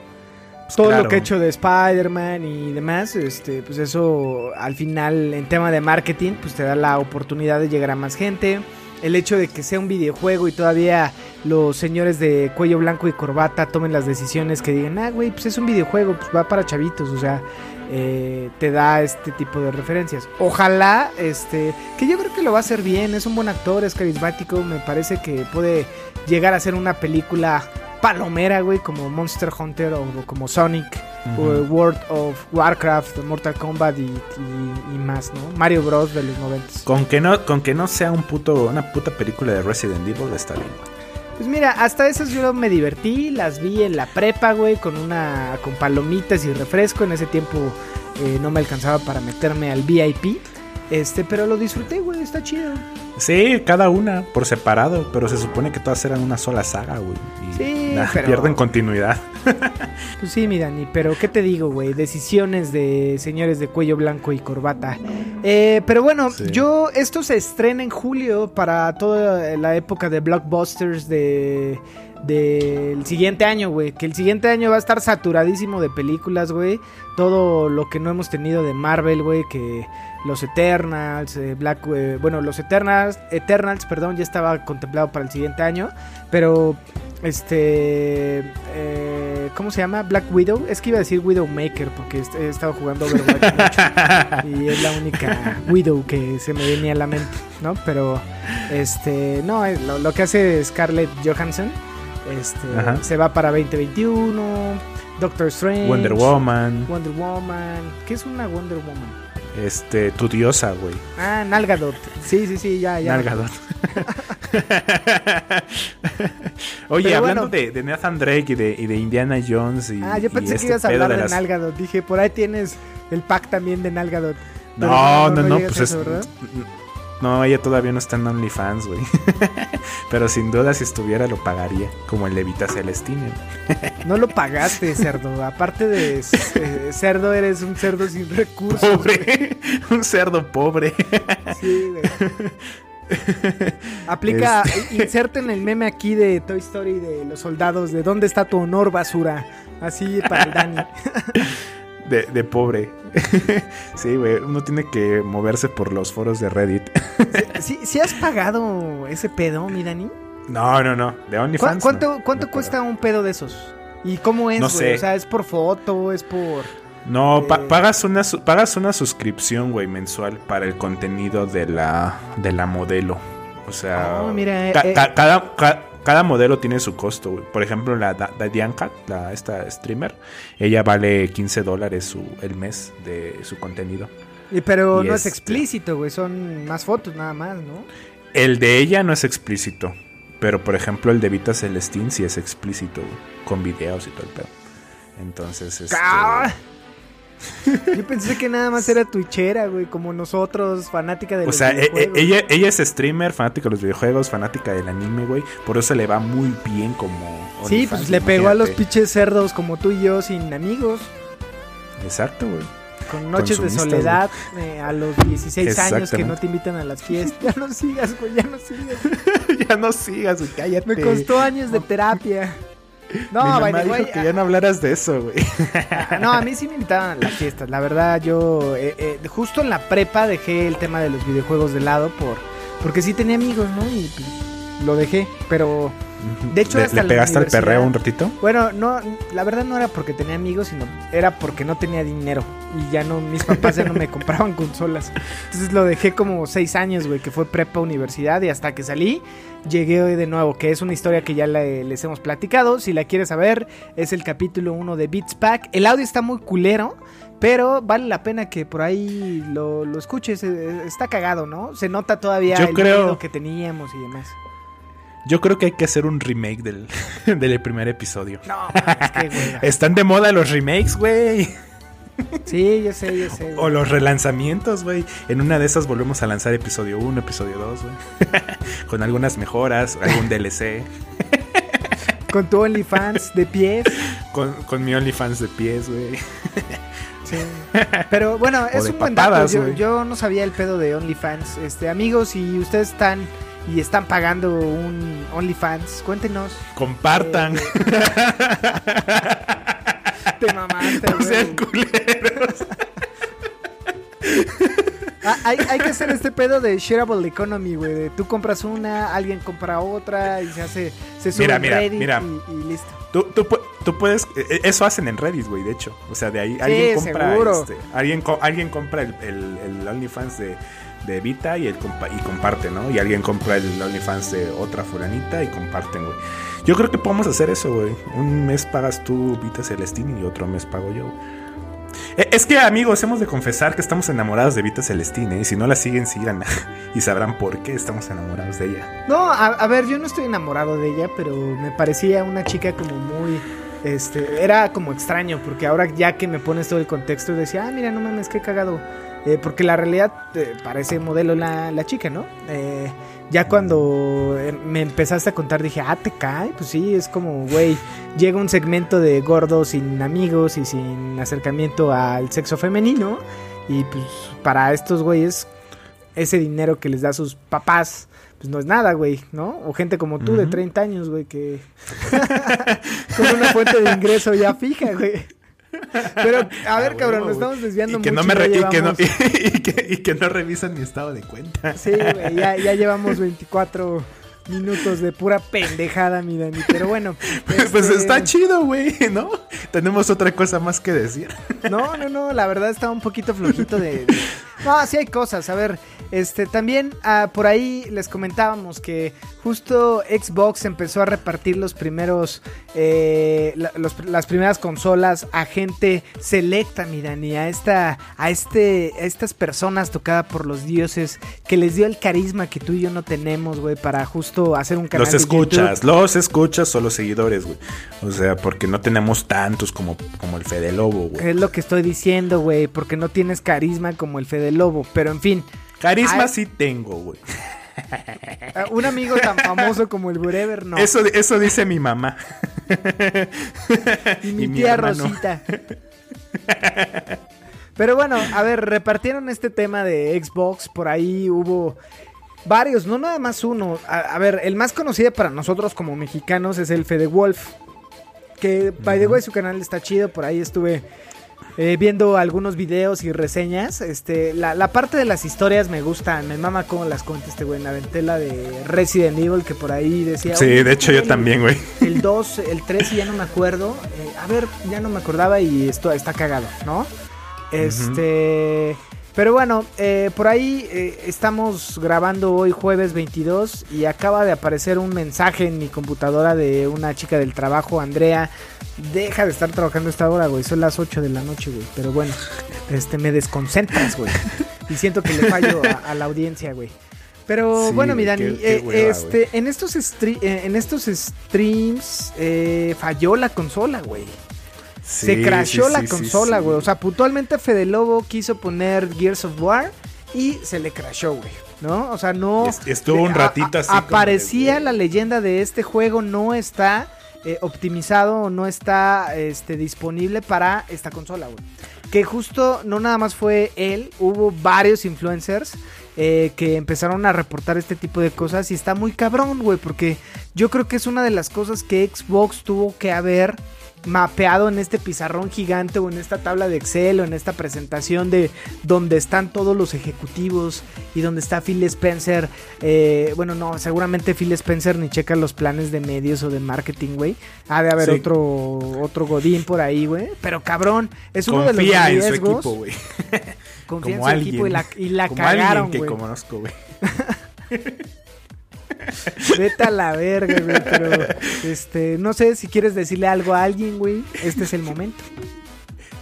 Todo claro. lo que ha hecho de Spider-Man y demás, este, pues eso al final en tema de marketing, pues te da la oportunidad de llegar a más gente. El hecho de que sea un videojuego y todavía los señores de cuello blanco y corbata tomen las decisiones que digan, ah, güey, pues es un videojuego, pues va para chavitos, o sea, eh, te da este tipo de referencias. Ojalá, este, que yo creo que lo va a hacer bien, es un buen actor, es carismático, me parece que puede llegar a ser una película palomera, güey, como Monster Hunter o como Sonic, o World of Warcraft, Mortal Kombat y, y- y más, ¿no? Mario Bros. de los 90. Con que no, con que no sea un puto, una puta película de Resident Evil está bien. Pues mira, hasta esas yo me divertí, las vi en la prepa, güey, con una con palomitas y refresco. En ese tiempo eh, no me alcanzaba para meterme al VIP. Este, pero lo disfruté, güey, está chido. Sí, cada una por separado, pero se supone que todas eran una sola saga, güey. Y Sí, [LAUGHS] nah, pero- pierden continuidad. [LAUGHS] Pues sí, mi Dani, pero ¿qué te digo, güey? Decisiones de señores de cuello blanco y corbata. Eh, pero bueno, Sí. yo, esto se estrena en julio para toda la época de blockbusters de, del siguiente año, güey. Que el siguiente año va a estar saturadísimo de películas, güey. Todo lo que no hemos tenido de Marvel, güey, que los Eternals, eh, Black, eh, bueno, los Eternals, Eternals, perdón, ya estaba contemplado para el siguiente año, pero este, eh, ¿cómo se llama? Black Widow. Es que iba a decir Widowmaker porque he estado jugando Overwatch mucho [LAUGHS] y es la única Widow que se me venía a la mente, ¿no? Pero, este, no, eh, lo, lo que hace Scarlett Johansson, este, Ajá. se va para 2021. Doctor Strange, Wonder Woman, Wonder Woman. ¿Qué es una Wonder Woman? este, tu diosa, güey. Ah, Nalgadot. Sí, sí, sí, ya, ya. Nalgadot. [LAUGHS] Oye, Pero hablando bueno. de, de Nathan Drake y de, y de Indiana Jones y Ah, yo pensé que este ibas a hablar de, las- Nalgadot. Dije, por ahí tienes el pack también de Nalgadot. Pero No, no, no, llegas pues a es... No, ella todavía no está en OnlyFans, güey. [LAUGHS] Pero sin duda si estuviera lo pagaría, como el Levita Celestine. [LAUGHS] No lo pagaste, cerdo. Aparte de eh, cerdo, eres un cerdo sin recursos. Pobre, [LAUGHS] un cerdo pobre. Sí, güey. Aplica, Este. inserten el meme aquí de Toy Story de los soldados de ¿Dónde está tu honor, basura? Así para el Dani. De, de pobre. [LAUGHS] Sí, güey, uno tiene que moverse por los foros de Reddit. [LAUGHS] ¿Sí, sí has pagado ese pedo, mi Dani? No, no, no, de ¿Cu- OnlyFans. ¿Cuánto, no, cuánto no cuesta un pedo de esos? ¿Y cómo es, No güey? sé. O sea, ¿es por foto? ¿Es por...? No, pa- Eh. pagas, una, pagas una suscripción, güey, mensual para el contenido de la, de la modelo. O sea, Oh, mira, ca- eh, ca- cada, ca- cada modelo tiene su costo, güey. Por ejemplo, la, Cat, la, esta streamer, ella vale 15 dólares su, el mes de su contenido. Y- Pero Y no es este- explícito, güey. Son más fotos nada más, ¿no? El de ella no es explícito, pero por ejemplo el de Vita Celestín sí es explícito, güey, con videos y todo el pedo. Entonces, este... [LAUGHS] Yo pensé que nada más era twitchera, güey, como nosotros, fanática de O los sea, e- e- videojuegos. ella, ella es streamer, fanática de los videojuegos, fanática del anime, güey. Por eso le va muy bien como. Sí, pues le pegó a los pinches cerdos como tú y yo, sin amigos, Exacto, güey. con noches de soledad, eh, a los 16 años que no te invitan a las fiestas. [LAUGHS] Ya no sigas, güey, ya no sigas. [LAUGHS] ya no sigas, güey, cállate. Me costó años de terapia. Mi No, mamá by the dijo que ya no hablaras de eso, güey. [LAUGHS] No, a mí sí me invitaban a las fiestas. La verdad, yo eh, eh, justo en la prepa dejé el tema de los videojuegos de lado por porque sí tenía amigos, ¿no? Y pues, lo dejé, pero De hecho, ¿Le, hasta le pegaste al perreo un ratito? bueno, no, la verdad no era porque tenía amigos, sino era porque no tenía dinero y ya no, mis papás ya no me [LAUGHS] compraban consolas. Entonces lo dejé como seis años, güey, que fue prepa universidad y hasta que salí llegué hoy de nuevo, que es una historia que ya le- les hemos platicado. Si la quieres saber, es el capítulo 1 de Beats Pack. El audio está muy culero, pero vale la pena que por ahí lo, lo escuches. eh, Está cagado, ¿no? Se nota todavía Yo el creo- que teníamos y demás. Yo creo que hay que hacer un remake del, [LAUGHS] del primer episodio. No, mames, qué hueva. [LAUGHS] Están de moda los remakes, güey. Sí, yo sé, yo sé. O güey. los relanzamientos, güey. En una de esas volvemos a lanzar episodio 1, episodio 2, güey. [LAUGHS] Con algunas mejoras, algún DLC. Con tu OnlyFans de pies. Con, con mi OnlyFans de pies, güey. Sí. Pero bueno, es un buen patadas, dato. Yo, güey. yo no sabía el pedo de OnlyFans. Este, amigos, si ustedes están y están pagando un OnlyFans, cuéntenos. Compartan. Eh, [LAUGHS] Te mamaste, no sean culeros. Ah, hay, hay que hacer este pedo de shareable economy, güey. de Tú compras una, alguien compra otra y se hace, se sube Mira, mira, Reddit mira. Y, y listo. Tú, tú, tú puedes. eh, Eso hacen en Reddit, güey, de hecho. O sea, de ahí alguien compra. seguro. este, alguien, alguien compra el, el, el OnlyFans de, de Vita y, el compa- y comparte, ¿no? Y alguien compra el OnlyFans de otra fulanita y comparten, güey. Yo creo que podemos hacer eso, güey. Un mes pagas tú Vita Celestini y otro mes pago yo. Eh, Es que, amigos, hemos de confesar que estamos enamorados de Vita Celestine. Y si no la siguen, síganla. [LAUGHS] Y sabrán por qué estamos enamorados de ella. No, a, a ver, yo no estoy enamorado de ella, pero me parecía una chica como muy... Este, era como extraño, porque ahora ya que me pones todo el contexto, decía, ah, mira, no mames, qué cagado. Eh, porque la realidad eh, parece modelo la, la chica, ¿no? Eh, ya cuando eh, me empezaste a contar dije, ah, te cae, pues sí, es como, güey, llega un segmento de gordos sin amigos y sin acercamiento al sexo femenino, y pues para estos güeyes ese dinero que les da sus papás pues no es nada, güey, ¿no? O gente como tú de 30 años, güey, que [LAUGHS] [LAUGHS] con una fuente de ingreso ya fija, güey. Pero, a ver, Ah, cabrón, nos estamos desviando y que mucho. no me y, que no, llevamos- [LAUGHS] y, que, y que no revisan mi estado de cuenta. Sí, güey, ya, ya llevamos 24 minutos de pura pendejada, mi Dani. Pero bueno. [LAUGHS] Pues este, está chido, güey, ¿no? Tenemos otra cosa más que decir. No, no, no, la verdad está un poquito flojito de... de- [LAUGHS] No, sí hay cosas, a ver, este, también ah, por ahí les comentábamos que justo Xbox empezó a repartir los primeros, eh, la- los- las primeras consolas a gente selecta, mi Dani, a esta, a este, a estas personas tocadas por los dioses que les dio el carisma que tú y yo no tenemos, güey, para justo hacer un canal Los de escuchas, YouTube. los escuchas o los seguidores, güey. O sea, porque no tenemos tantos como, como el Fede Lobo, güey. Es lo que estoy diciendo, güey, porque no tienes carisma como el Fede Lobo, pero en fin. Carisma Ay. sí tengo, güey. Ah, [LAUGHS] Un amigo tan famoso como el Burever, no. Eso, eso dice mi mamá. y mi y tía. Rosita. Pero bueno, a ver, repartieron este tema de Xbox. Por ahí hubo varios, no nada más uno. A, a ver, el más conocido para nosotros como mexicanos es el Fede Wolf. Que, by the way, su canal está chido. Por ahí estuve eh, viendo algunos videos y reseñas. Este, la, la parte de las historias me gusta. Me mama cómo las cuenta este güey. La ventela de Resident Evil que por ahí decía. Sí, "Oye, de hecho yo el- también, güey. el 2, el 3 y ya no me acuerdo. Eh, a ver, ya no me acordaba y esto está cagado, ¿no? Este. Pero bueno, eh, por ahí eh, estamos grabando hoy jueves 22 y acaba de aparecer un mensaje en mi computadora de una chica del trabajo, Andrea. Deja de estar trabajando a esta hora, güey. Son las 8 de la noche, güey. Pero bueno, este, me desconcentras, güey. Y siento que le fallo a, a la audiencia, güey. Pero Sí, bueno, mi Dani, qué- qué eh, hueva, este, en estos, eh, en estos streams eh, falló la consola, güey. Se crashó sí, la sí, consola, güey. O sea, puntualmente Fede Lobo quiso poner Gears of War y se le crashó, güey. ¿No? O sea, no. Es- estuvo un ratito a- así Aparecía la leyenda de este juego, no está eh, optimizado o no está este, disponible para esta consola, güey. Que justo no nada más fue él, hubo varios influencers eh, que empezaron a reportar este tipo de cosas y está muy cabrón, güey, porque yo creo que es una de las cosas que Xbox tuvo que haber mapeado en este pizarrón gigante o en esta tabla de Excel o en esta presentación de donde están todos los ejecutivos y donde está Phil Spencer. eh, bueno, no, seguramente Phil Spencer ni checa los planes de medios o de marketing, güey. Ha de haber Sí. otro otro godín por ahí, güey. Pero cabrón, es uno de los Confía en su riesgos. equipo, güey. [LAUGHS] confía en su equipo y la, y la como cagaron, alguien que güey. conozco, güey. [LAUGHS] Vete a la verga, güey. Pero, este, no sé si quieres decirle algo a alguien, güey. Este es el momento.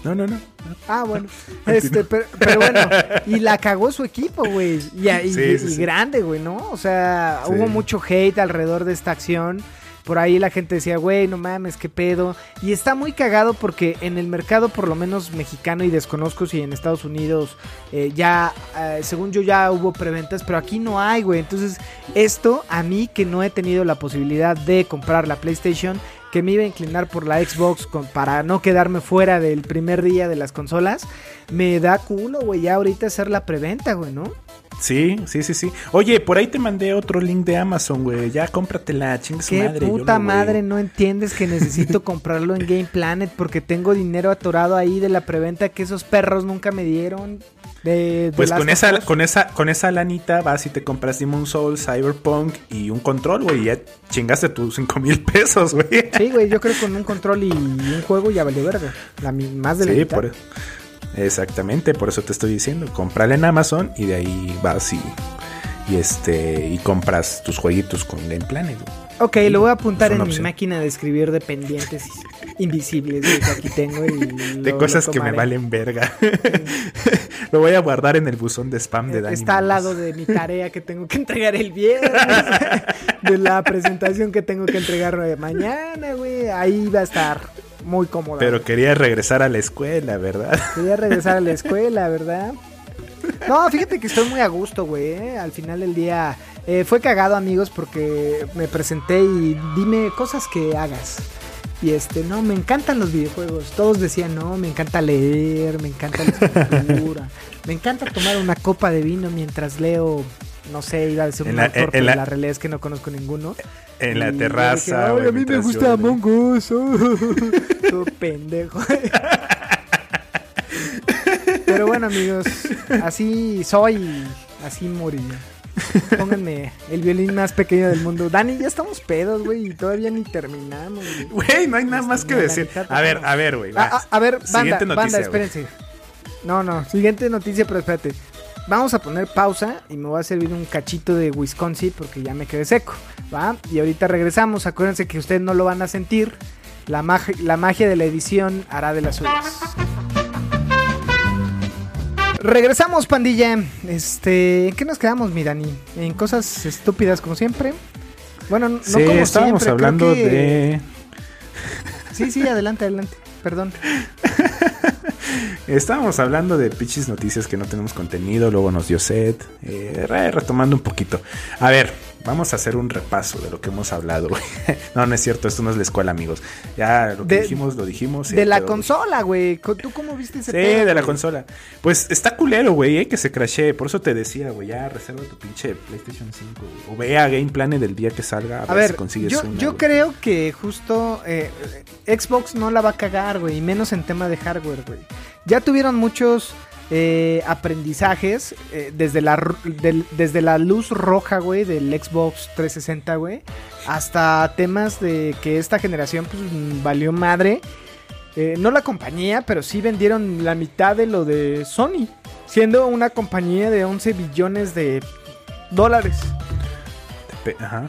No, no, no. Ah, bueno. Este, pero, pero bueno, y la cagó su equipo, güey. Y, y- Sí, sí, y sí. grande, güey, ¿no? O sea, hubo mucho hate alrededor de esta acción. Por ahí la gente decía, güey, no mames, qué pedo. Y está muy cagado porque en el mercado, por lo menos mexicano, y desconozco si en Estados Unidos eh, ya, eh, según yo, ya hubo preventas, pero aquí no hay, güey. Entonces, esto a mí que no he tenido la posibilidad de comprar la PlayStation, que me iba a inclinar por la Xbox para no quedarme fuera del primer día de las consolas, me da culo, güey, ya ahorita hacer la preventa, güey, ¿no? Sí, sí, sí, sí. Oye, por ahí te mandé otro link de Amazon, güey. Ya cómpratela, chingue su Qué madre. puta yo no, madre, no entiendes que necesito [LAUGHS] comprarlo en Game Planet porque tengo dinero atorado ahí de la preventa que esos perros nunca me dieron. De, de Pues con esa, con esa, con esa lanita vas y te compras Demon Souls, Cyberpunk y un control, güey. y Ya chingaste tus 5 mil pesos, güey. Sí, güey, yo creo que con un control y un juego ya valió verga. La, más de la Sí, mitad. por, exactamente, por eso te estoy diciendo. Comprala en Amazon y de ahí vas y, y este y compras tus jueguitos con Game Planet. Ok, lo voy a apuntar en mi máquina de escribir dependientes invisibles güey, que aquí tengo. Y De cosas lo que me valen verga. [LAUGHS] Lo voy a guardar en el buzón de spam de Dani. Está al lado de mi tarea que tengo que entregar el viernes. [LAUGHS] de la presentación que tengo que entregar eh, mañana, güey. Ahí va a estar muy cómodo. Pero quería regresar a la escuela, ¿verdad? Quería regresar a la [LAUGHS] escuela, ¿verdad? No, fíjate que estoy muy a gusto, güey. eh. Al final del día eh, fue cagado, amigos, porque me presenté y dime cosas que hagas. Y este, no, me encantan los videojuegos. Todos decían, no, me encanta leer, me encanta la escritura, [LAUGHS] me encanta tomar una copa de vino mientras leo no sé, iba a decir un la- autor, en pero la- la realidad es que no conozco ninguno. En la Y terraza. dije, Ay, güey, a mí me gusta Among Us. oh". [LAUGHS] Todo pendejo. [LAUGHS] Pero bueno, amigos, así soy así moriré. Pónganme el violín más pequeño del mundo. Dani, ya estamos pedos, güey, y todavía ni terminamos. güey. No hay nada más que decir. A ver, a ver, güey. Ah, ah, a ver, banda, Siguiente banda, noticia, güey. espérense. No, no, siguiente noticia, pero espérate. Vamos a poner pausa y me voy a servir un cachito de Wisconsin porque ya me quedé seco, ¿va? Y ahorita regresamos. Acuérdense que ustedes no lo van a sentir. La, mag- la magia de la edición hará de las suyas. Regresamos, pandilla. Este, ¿en qué nos quedamos, mi Dani? En cosas estúpidas como siempre. Bueno, no Sí, como estábamos siempre, hablando que- de. Sí, sí, adelante, adelante. Perdón. [LAUGHS] Estábamos hablando de pinches noticias que no tenemos contenido, luego nos dio sed. eh, re- retomando un poquito. A ver, vamos a hacer un repaso de lo que hemos hablado. güey. [LAUGHS] no, no es cierto, esto no es la escuela, amigos. Ya lo que De- dijimos, lo dijimos. De la consola, güey. ¿Tú cómo viste ese Sí, pedo, de la güey? consola. Pues está culero, güey, eh, que se crashee. Por eso te decía, güey, ya reserva tu pinche PlayStation 5. güey. O ve a Game Planet del día que salga. A, A ver, ver, si consigues yo, una, yo güey. creo que justo eh, Xbox no la va a cagar, güey, y menos en tema de hardware, güey. Ya tuvieron muchos eh, aprendizajes eh, desde, la, desde la luz roja, güey, del Xbox 360, güey, hasta temas de que esta generación pues valió madre. Eh, no la compañía, pero sí vendieron la mitad de lo de Sony, siendo una compañía de 11 billones de dólares. Ajá.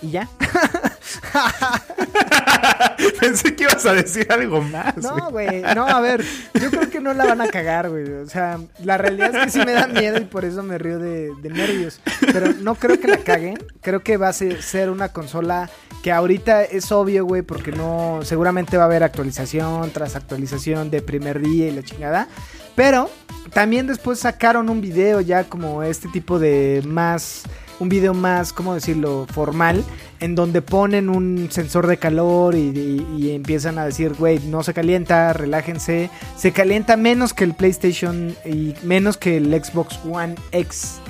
Y ya. [LAUGHS] Pensé que ibas a decir algo más. No, güey, no, a ver, yo creo que no la van a cagar, güey. O sea, la realidad es que sí me da miedo y por eso me río de, de nervios. Pero no creo que la caguen. Creo que va a ser una consola que ahorita es obvio, güey, porque no, seguramente va a haber actualización tras actualización de primer día y la chingada. Pero también después sacaron un video ya como este tipo de más, un video más, ¿cómo decirlo?, formal, en donde ponen un sensor de calor y, empiezan a decir, güey, no se calienta, relájense. Se calienta menos que el PlayStation y menos que el Xbox One X.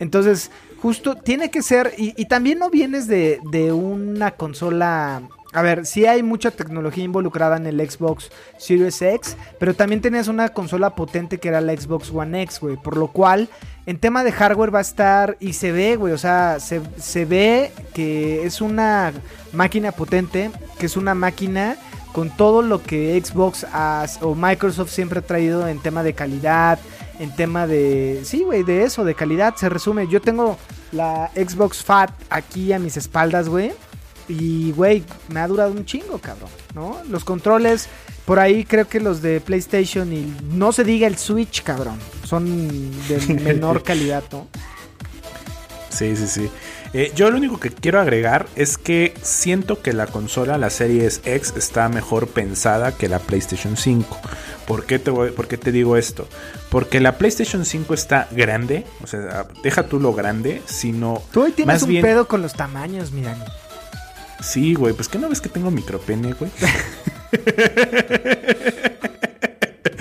Entonces, justo tiene que ser, y, también no vienes de una consola... A ver, sí hay mucha tecnología involucrada en el Xbox Series X, pero también tenías una consola potente que era la Xbox One X, güey. Por lo cual, en tema de hardware va a estar, y se ve, güey, o sea, se, ve que es una máquina potente, que es una máquina con todo lo que Xbox o Microsoft siempre ha traído en tema de calidad, en tema de... Sí, güey, de eso, de calidad, se resume. Yo tengo la Xbox Fat aquí a mis espaldas, güey. Y, güey, me ha durado un chingo, cabrón, ¿no? Los controles, por ahí creo que los de PlayStation y no se diga el Switch, cabrón, son de [LAUGHS] menor calidad, ¿no? Sí, sí, sí. Eh, yo lo único que quiero agregar es que siento que la consola, la Series X, está mejor pensada que la PlayStation 5. ¿Por qué te, voy- por qué te digo esto? Porque la PlayStation 5 está grande, o sea, deja tú lo grande, sino Tú hoy tienes más un bien... pedo con los tamaños, mi Dani. Sí, güey, pues que no ves que tengo micropene, güey. [LAUGHS]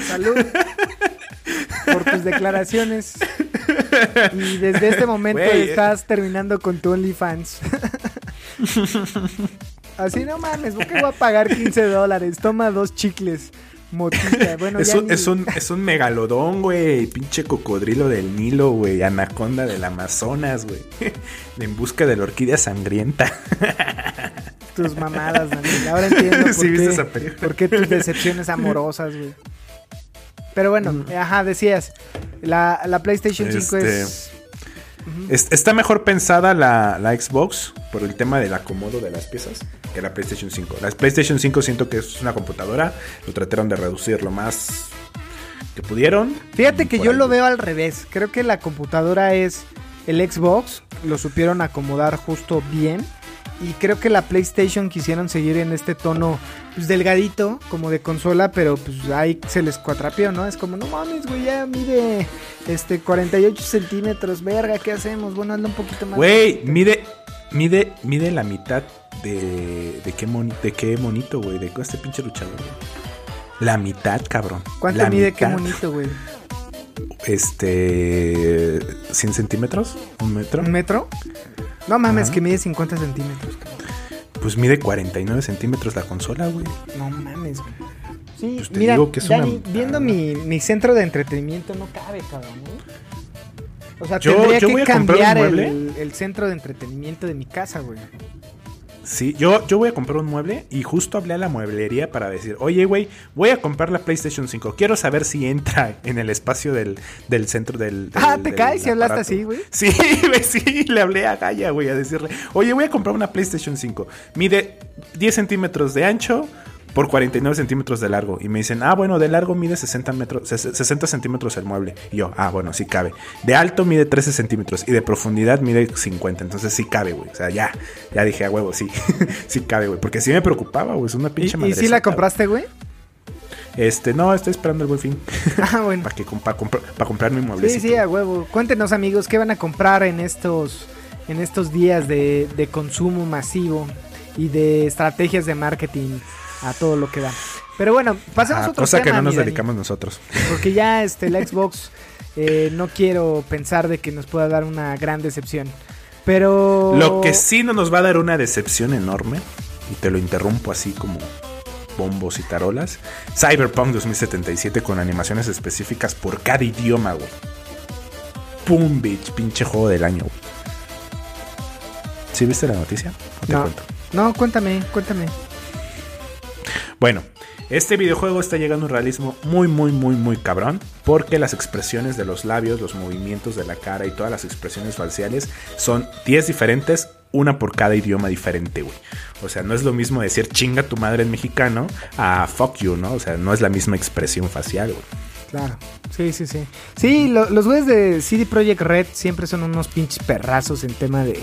Salud por tus declaraciones. Y desde este momento Güey, estás terminando con tu OnlyFans. [LAUGHS] Así no mames, ¿por qué voy a pagar 15 dólares? Toma dos chicles. Motita. [LAUGHS] Bueno, Es ya un, ni- es, un, es un megalodón, güey. Pinche cocodrilo del Nilo, güey. Anaconda del Amazonas, güey. [LAUGHS] En busca de la orquídea sangrienta. [LAUGHS] tus mamadas, Daniel. Ahora entiendo por, Sí, qué, esa por qué tus decepciones amorosas, güey. Pero bueno, Mm. ajá, decías. La, la PlayStation 5 Este, es. Es- Está mejor pensada la, la Xbox por el tema del acomodo de las piezas que la PlayStation 5. La PlayStation 5 siento que es una computadora. Lo trataron de reducir lo más que pudieron. Fíjate que yo lo veo al revés. Creo que la computadora es el Xbox. Lo supieron acomodar justo bien. Y creo que la PlayStation quisieron seguir en este tono pues, delgadito, como de consola, pero pues ahí se les cuatrapeó, ¿no? Es como, no mames, güey, ya mide este 48 centímetros, verga, ¿qué hacemos? Bueno, anda un poquito más. Güey, mide, mide, mide la mitad de, de qué moni- de qué monito, güey, de este pinche luchador. güey. La mitad, cabrón. ¿Cuánto La mide? Qué mitad. bonito, güey. este 100 centímetros, un metro. ¿Un metro? No mames, Ajá. que mide 50 centímetros. cabrón. Pues mide 49 centímetros la consola, güey. No mames, güey. Sí, Pues te mira, digo que es Dani, una- viendo mi, mi centro de entretenimiento no cabe, cabrón. ¿eh? O sea, Yo- tendría yo que cambiar el, el centro de entretenimiento de mi casa, güey. Sí, yo, yo voy a comprar un mueble y justo hablé a la mueblería para decir, oye, güey, voy a comprar la PlayStation 5. Quiero saber si entra en el espacio del, del centro del, del- Ah, ¿te del caes si hablaste aparato". así, güey? Sí, [LAUGHS] güey, sí, le hablé a Gaia, güey, a decirle, oye, voy a comprar una PlayStation 5. Mide 10 centímetros de ancho por 49 centímetros de largo. Y me dicen, ah, bueno, de largo mide 60, metros, ses- 60 centímetros el mueble. Y yo, ah, bueno, sí cabe. De alto mide 13 centímetros y de profundidad mide 50. Entonces sí cabe, güey. O sea, ya, ya dije a huevo, sí, [LAUGHS] sí cabe, güey. Porque sí me preocupaba, güey. Es una ¿Y, pinche y si la compraste, güey? Este, no, estoy esperando el buen fin. [LAUGHS] Ah, bueno. para que para comprar mi Sí, mueblecito. sí, a huevo. Cuéntenos, amigos, ¿qué van a comprar en estos, en estos días de, de consumo masivo y de estrategias de marketing a todo lo que da? Pero bueno, pasemos Ah, a otro cosa que no nos Dani, dedicamos nosotros. Porque ya este, la Xbox eh, no quiero pensar de que nos pueda dar una gran decepción. Pero... Lo que sí no nos va a dar una decepción enorme, y te lo interrumpo así como bombos y tarolas, Cyberpunk 2077 con animaciones específicas por cada idioma, güey. Pum, bitch, pinche juego del año, güey. ¿Sí viste la noticia? No te No. cuento. No, cuéntame, cuéntame. Bueno, este videojuego está llegando a un realismo muy, muy, muy, muy cabrón. Porque las expresiones de los labios, los movimientos de la cara y todas las expresiones faciales son 10 diferentes, una por cada idioma diferente, güey. O sea, no es lo mismo decir chinga tu madre en mexicano a fuck you, ¿no? O sea, no es la misma expresión facial, güey. Claro. Sí, sí, sí. Sí, lo- los güeyes de CD Projekt Red siempre son unos pinches perrazos en tema de,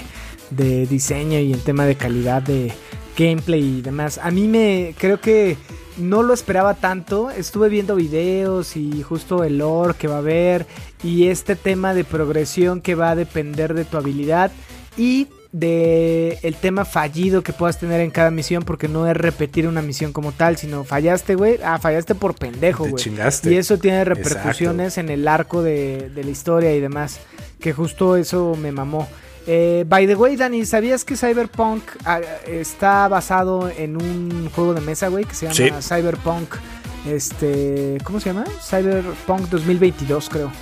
de diseño y en tema de calidad de gameplay y demás. A mí me creo que no lo esperaba tanto. Estuve viendo videos y justo el lore que va a haber y este tema de progresión que va a depender de tu habilidad y de el tema fallido que puedas tener en cada misión porque no es repetir una misión como tal, sino fallaste, güey. Ah, fallaste por pendejo, güey. Y eso tiene repercusiones en el arco de, de la historia y demás. Que justo eso me mamó. Eh, by the way, Dani, ¿sabías que Cyberpunk ah, está basado en un juego de mesa, güey? Que se llama Sí. Cyberpunk. Este. ¿Cómo se llama? Cyberpunk 2022, creo.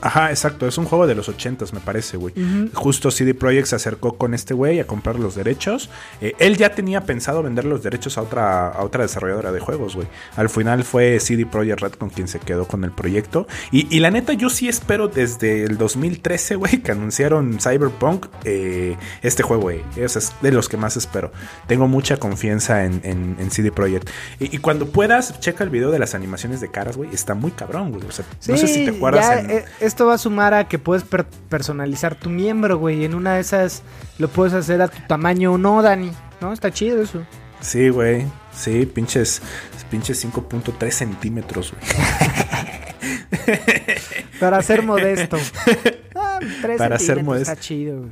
Ajá, exacto. Es un juego de los 80 me parece, güey. Justo CD Projekt se acercó con este güey a comprar los derechos. Eh, él ya tenía pensado vender los derechos a otra, a otra desarrolladora de juegos, güey. Al final fue CD Projekt Red con quien se quedó con el proyecto. Y, y la neta, yo sí espero desde el 2013, güey, que anunciaron Cyberpunk, eh, este juego, güey. Es, de los que más espero. Tengo mucha confianza en, en- en CD Projekt. Y, y cuando puedas, checa el video de las animaciones de caras, güey. Está muy cabrón, güey. O sea, no sé si te acuerdas. ya, en- eh, esto va a sumar a que puedes per- personalizar tu miembro, güey. En una de esas lo puedes hacer a tu tamaño o no, Dani. ¿No? Está chido eso. Sí, güey. Sí, pinches, pinches 5.3 centímetros, güey. [LAUGHS] Para ser modesto. [LAUGHS] Ah, Para ser modesto. Está chido, güey.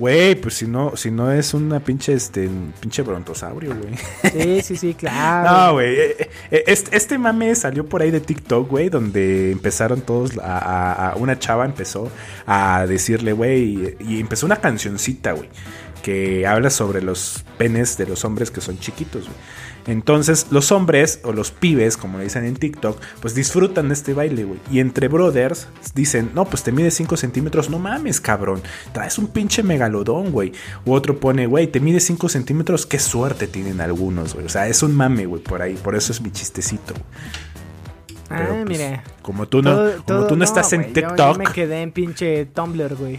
Güey, pues si no, si no es una pinche, este, pinche brontosaurio, güey. Sí, sí, sí, claro. [LAUGHS] No, güey. eh, eh, Este, este mame salió por ahí de TikTok, güey, donde empezaron todos a, a- a- una chava empezó a decirle, güey, y empezó una cancioncita, güey, que habla sobre los penes de los hombres que son chiquitos, güey. Entonces, los hombres o los pibes, como le dicen en TikTok, pues disfrutan de este baile, güey. Y entre brothers dicen, no, pues te mide 5 centímetros, no mames, cabrón. Traes un pinche megalodón, güey. U otro pone, güey, te mide 5 centímetros, qué suerte tienen algunos, güey. O sea, es un mame, güey, por ahí. Por eso es mi chistecito, güey. ah, pues, mire. Como tú no, Todo- como todo- tú no, estás en yo- TikTok. Yo, me quedé en pinche Tumblr, güey.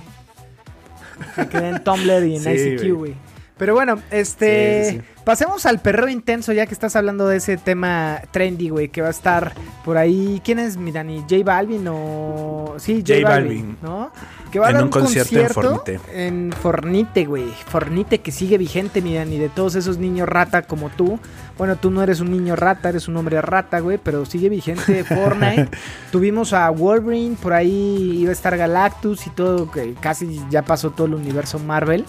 Me quedé en Tumblr y en [LAUGHS] Sí, ICQ, güey. Pero bueno, este. Sí, sí, sí. Pasemos al perreo intenso, ya que estás hablando de ese tema trendy, güey, que va a estar por ahí. ¿Quién es mi Dani? ¿J Balvin o.? Sí, J, J Balvin, Balvin. ¿no? Que va a dar un concierto en Fornite. En Fornite, güey. Fornite que sigue vigente, mi Dani, de todos esos niños rata como tú. Bueno, tú no eres un niño rata, eres un hombre rata, güey, pero sigue vigente [LAUGHS] Fortnite. Tuvimos a Wolverine, por ahí iba a estar Galactus y todo, que casi ya pasó todo el universo Marvel.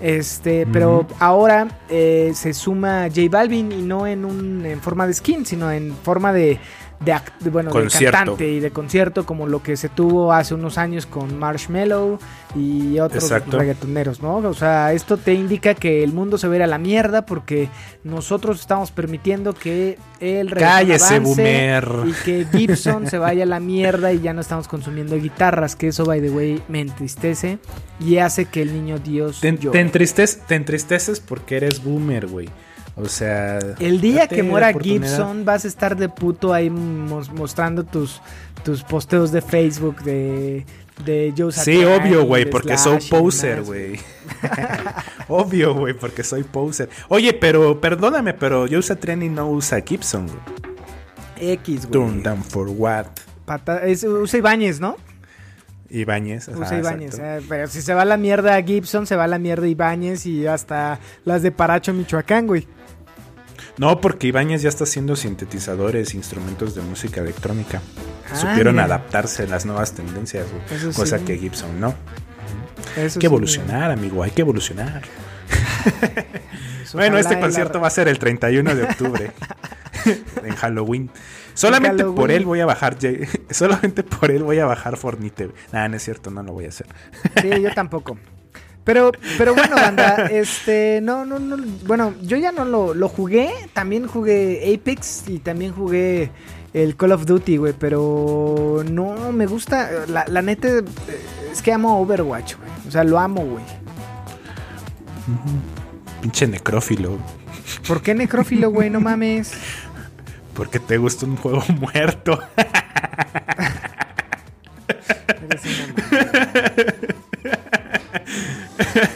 Este, pero ahora eh, se suma J Balvin y no en un en forma de skin, sino en forma de, de, bueno, de cantante y de concierto como lo que se tuvo hace unos años con Marshmello y otros Exacto. reggaetoneros, ¿no? O sea, esto te indica que el mundo se va a ir a la mierda porque nosotros estamos permitiendo que el Cállese, boomer. y que Gibson se vaya a la mierda y ya no estamos consumiendo guitarras, que eso, by the way, me entristece y hace que el niño Dios Te, llore. te entristeces, te entristeces porque eres boomer, güey. O sea. El día que muera. Gibson vas a estar de puto ahí mos- mostrando tus, tus posteos de Facebook de, de Joe Sí, obvio, güey, porque soy poser, güey. [LAUGHS] obvio, güey, porque soy poser. Oye, pero perdóname, pero Joe Satriani no usa Gibson, güey. X, güey. Turn down for what? Pata- es- usa Ibáñez, ¿no? Ibáñez. Usa Ibáñez. eh, pero si se va a la mierda Gibson, se va a la mierda Ibáñez y hasta las de Paracho, Michoacán, güey. No, porque Ibáñez ya está haciendo sintetizadores, instrumentos de música electrónica. Ah, Supieron mira. adaptarse a las nuevas tendencias. Eso Cosa sí. que Gibson no. Eso Hay que evolucionar, amigo, hay que evolucionar. [LAUGHS] Bueno, este la- concierto va a ser el 31 de octubre. [LAUGHS] en Halloween. Solamente Halloween. por él voy a bajar. [LAUGHS] Solamente por él voy a bajar Fornite. Nah, no es cierto, no lo voy a hacer. Sí, yo tampoco. Pero, pero bueno, banda, [LAUGHS] este, no, no, no, bueno, yo ya no lo, lo jugué, también jugué Apex y también jugué el Call of Duty, güey, pero no me gusta, la, la neta, es que amo Overwatch, güey, o sea, lo amo, güey. Pinche necrófilo. ¿Por qué necrófilo, güey? No mames. [LAUGHS] Porque te gusta un juego [LAUGHS] muerto. Eres una. [LAUGHS]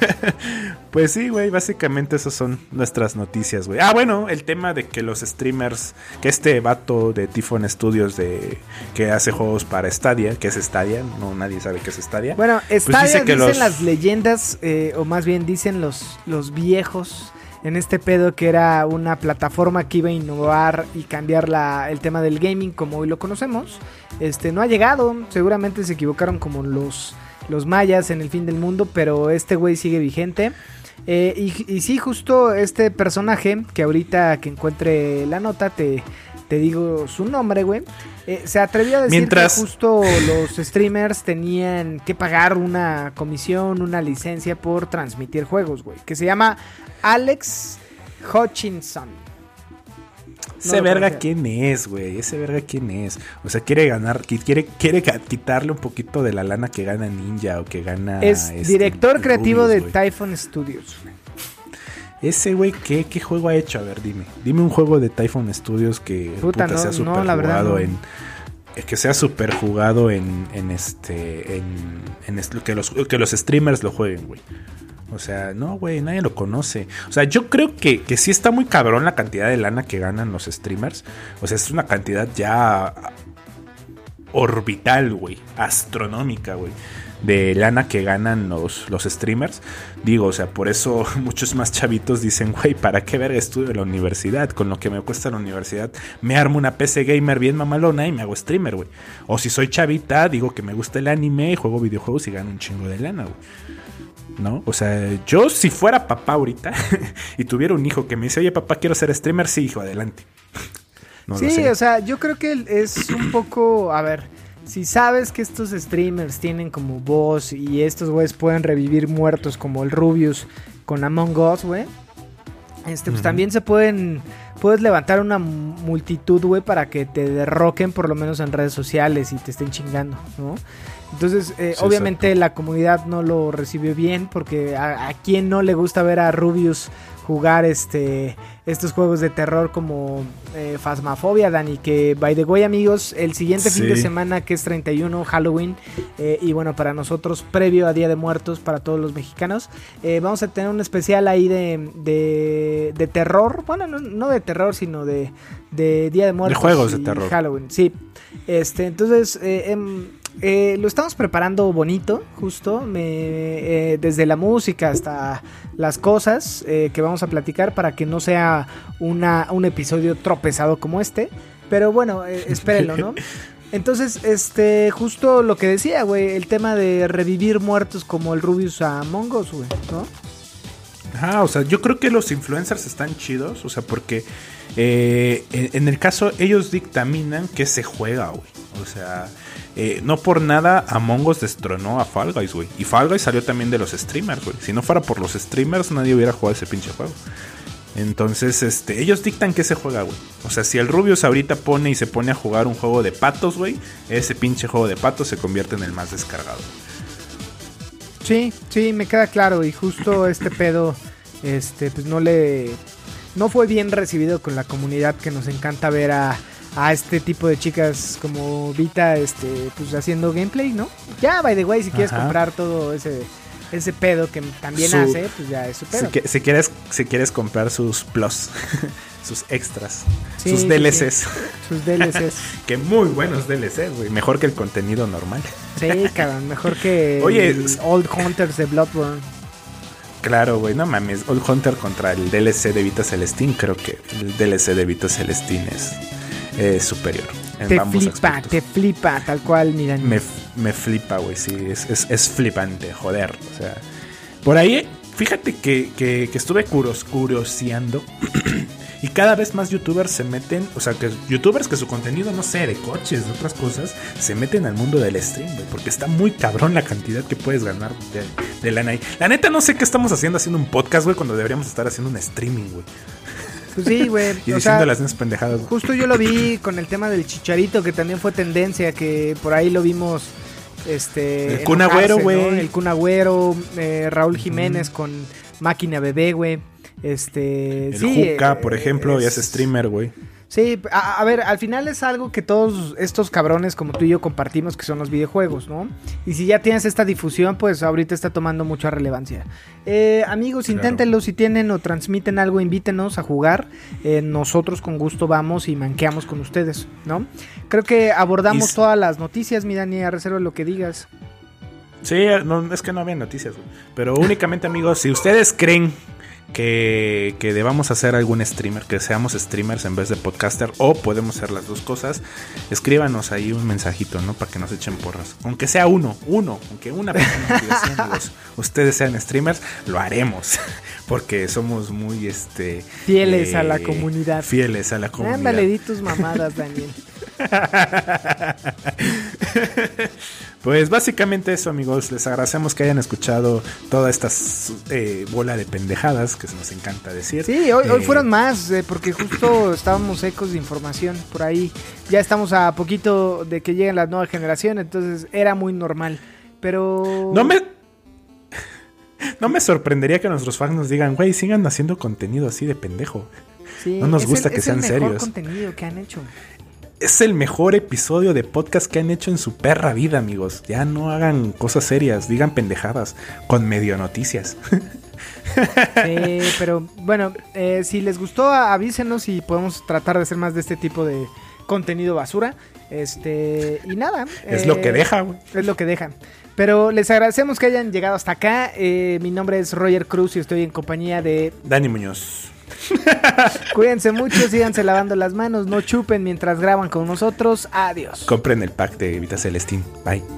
Pues sí, güey, básicamente esas son nuestras noticias, güey. Ah, bueno, el tema de que los streamers, que este vato de Typhon Studios de que hace juegos para Stadia, que es Stadia, no nadie sabe qué es Stadia. Bueno, Pues Stadia dice que dicen los- las leyendas, eh, o más bien dicen los, los viejos en este pedo que era una plataforma que iba a innovar y cambiar la, el tema del gaming como hoy lo conocemos. Este no ha llegado, seguramente se equivocaron como los, los mayas en el fin del mundo, pero este güey sigue vigente. Eh, y, y sí, justo este personaje, que ahorita que encuentre la nota te, te digo su nombre, güey. eh, se atrevió a decir Mientras- que justo los streamers tenían que pagar una comisión, una licencia por transmitir juegos, güey. Que se llama Alex Hutchinson. Ese verga quién es, güey. Ese verga quién es. O sea, quiere ganar, qui- quiere, quitarle un poquito de la lana que gana Ninja o que gana. Es este, director creativo Rubius, de. Typhon Studios. Ese güey, ¿qué, ¿qué juego ha hecho? A ver, dime. Dime un juego de Typhon Studios que Puta, no, sea no, super la verdad jugado no. en. eh, Que sea super jugado en, en este. En, en que, los, que los streamers lo jueguen, güey. O sea, no, güey, nadie lo conoce. O sea, yo creo que, que sí está muy cabrón la cantidad de lana que ganan los streamers. O sea, es una cantidad ya orbital, güey. Astronómica, güey. De lana que ganan los, los streamers. Digo, o sea, por eso [LAUGHS] muchos más chavitos dicen, güey, ¿para qué verga estudio en la universidad? Con lo que me cuesta la universidad, me armo una PC gamer bien mamalona y me hago streamer, güey. O si soy chavita, digo que me gusta el anime, juego videojuegos y gano un chingo de lana, güey. ¿No? O sea, yo si fuera papá ahorita [LAUGHS] y tuviera un hijo que me dice, oye papá, quiero ser streamer, sí, hijo, adelante. No sí, o sea, yo creo que es un poco, a ver, si sabes que estos streamers tienen como voz y estos güeyes pueden revivir muertos como el Rubius con Among Us, güey. Este, pues también se pueden, puedes levantar una multitud, güey, para que te derroquen por lo menos en redes sociales y te estén chingando, ¿no? Entonces, eh, Sí, obviamente exacto. la comunidad no lo recibió bien porque a, a quien no le gusta ver a Rubius jugar este estos juegos de terror como eh, Phasmophobia, Dani, que by the way amigos, el siguiente fin de semana que es 31, Halloween, eh, y bueno, para nosotros, previo a Día de Muertos, para todos los mexicanos, eh, vamos a tener un especial ahí de, de, de terror, bueno, no, no de terror, sino de, de Día de Muertos. juegos de terror. Halloween, sí. Este, entonces, eh, em, eh, lo estamos preparando bonito, justo, me, eh, desde la música hasta las cosas eh, que vamos a platicar para que no sea una, un episodio tropezado como este. Pero bueno, eh, [LAUGHS] espérenlo, ¿no? Entonces, este, justo lo que decía, güey, el tema de revivir muertos como el Rubius a Among Us, güey, ¿no? Ajá, o sea, yo creo que los influencers están chidos, o sea, porque en, en el caso, ellos dictaminan que se juega, güey. O sea, eh, no por nada Among Us destronó a Fall Guys, güey. Y Fall Guys salió también de los streamers, güey. Si no fuera por los streamers, nadie hubiera jugado ese pinche juego. Entonces, este, ellos dictan que se juega, güey. O sea, si el Rubius ahorita pone y se pone a jugar un juego de patos, güey, ese pinche juego de patos se convierte en el más descargado. Sí, sí, me queda claro. Y justo [CLEARS THROAT] este pedo, este, pues no le. No fue bien recibido con la comunidad que nos encanta ver a, a este tipo de chicas como Vita, este, pues haciendo gameplay, ¿no? Ya, by the way, si quieres Ajá. comprar todo ese, ese pedo que también Su- hace, pues ya es su Si, pedo. que- si quieres, si quieres comprar sus plus, [LAUGHS] sus extras, Sí, sus DLCs, sí. Sus DLCs. [LAUGHS] que muy buenos DLCs, güey. Mejor que el contenido normal. Sí, cabrón, mejor que [LAUGHS] Oye, el Old Hunters de Bloodborne. Claro, güey, no mames. Old Hunter contra el DLC de Vita Celestine, creo que el DLC de Vita Celestine es, es superior. En Te flipa, aspectos. te flipa, tal cual, miran. Me, me flipa, güey, sí, es, es, es flipante, joder. O sea, por ahí, fíjate que, que, que estuve curos, curioseando [CLEARS THROAT] y cada vez más youtubers se meten, o sea, que youtubers que su contenido, no sé, de coches, de otras cosas, se meten al mundo del stream, güey, porque está muy cabrón la cantidad que puedes ganar de, de lana ahí. La neta, no sé qué estamos haciendo haciendo un podcast, güey, cuando deberíamos estar haciendo un streaming, güey. Pues sí, güey. [LAUGHS] Y diciendo sea, las mismas pendejadas. Justo yo lo vi con el tema del chicharito, que también fue tendencia, que por ahí lo vimos. Este. El Kun Agüero, ¿no? güey. El Kun Agüero, eh, Raúl Jiménez con Máquina Bebé, güey. Este. El sí, Juca, eh, por ejemplo, ya es- es streamer, güey. Sí, a, a ver, al final es algo que todos estos cabrones como tú y yo compartimos, que son los videojuegos, ¿no? Y si ya tienes esta difusión, pues ahorita está tomando mucha relevancia. Eh, amigos, Claro. inténtenlo, si tienen o transmiten algo, invítenos a jugar. Eh, nosotros con gusto vamos y manqueamos con ustedes, ¿no? Creo que abordamos Y- todas las noticias, mi Dani, a reserva de lo que digas. Sí, no, es que no había noticias, güey. Pero únicamente, amigos, si ustedes creen que, que debamos hacer algún streamer, que seamos streamers en vez de podcaster, o podemos hacer las dos cosas, escríbanos ahí un mensajito, ¿no? Para que nos echen porras. Aunque sea uno, uno, aunque una persona "Sí, amigos, [LAUGHS] ustedes sean streamers, lo haremos. [LAUGHS] Porque somos muy, este... Fieles a la comunidad. Fieles a la comunidad. Ándale, di tus mamadas, Daniel. [LAUGHS] [LAUGHS] Pues básicamente eso, amigos. Les agradecemos que hayan escuchado toda esta eh, bola de pendejadas que nos encanta decir. Sí, hoy, hoy Eh, fueron más, eh, porque justo [CLEARS THROAT] estábamos ecos de información por ahí. Ya estamos a poquito de que lleguen las nuevas generaciones, entonces era muy normal. Pero. No me. [LAUGHS] No me sorprendería que nuestros fans nos digan, güey, sigan haciendo contenido así de pendejo. Sí, no nos gusta el- que es sean el mejor serios. contenido que han hecho. Es el mejor episodio de podcast que han hecho en su perra vida, amigos. Ya no hagan cosas serias, digan pendejadas con medio noticias. Sí, pero bueno, eh, si les gustó, avísenos y podemos tratar de hacer más de este tipo de contenido basura. Este, y nada. Es eh, lo que deja, güey. Es lo que dejan. Pero les agradecemos que hayan llegado hasta acá. Eh, mi nombre es Roger Cruz y estoy en compañía de Dani Muñoz. [LAUGHS] Cuídense mucho, síganse lavando las manos, no chupen mientras graban con nosotros. Adiós. Compren el pack de Vita Celestín. Bye. [LAUGHS]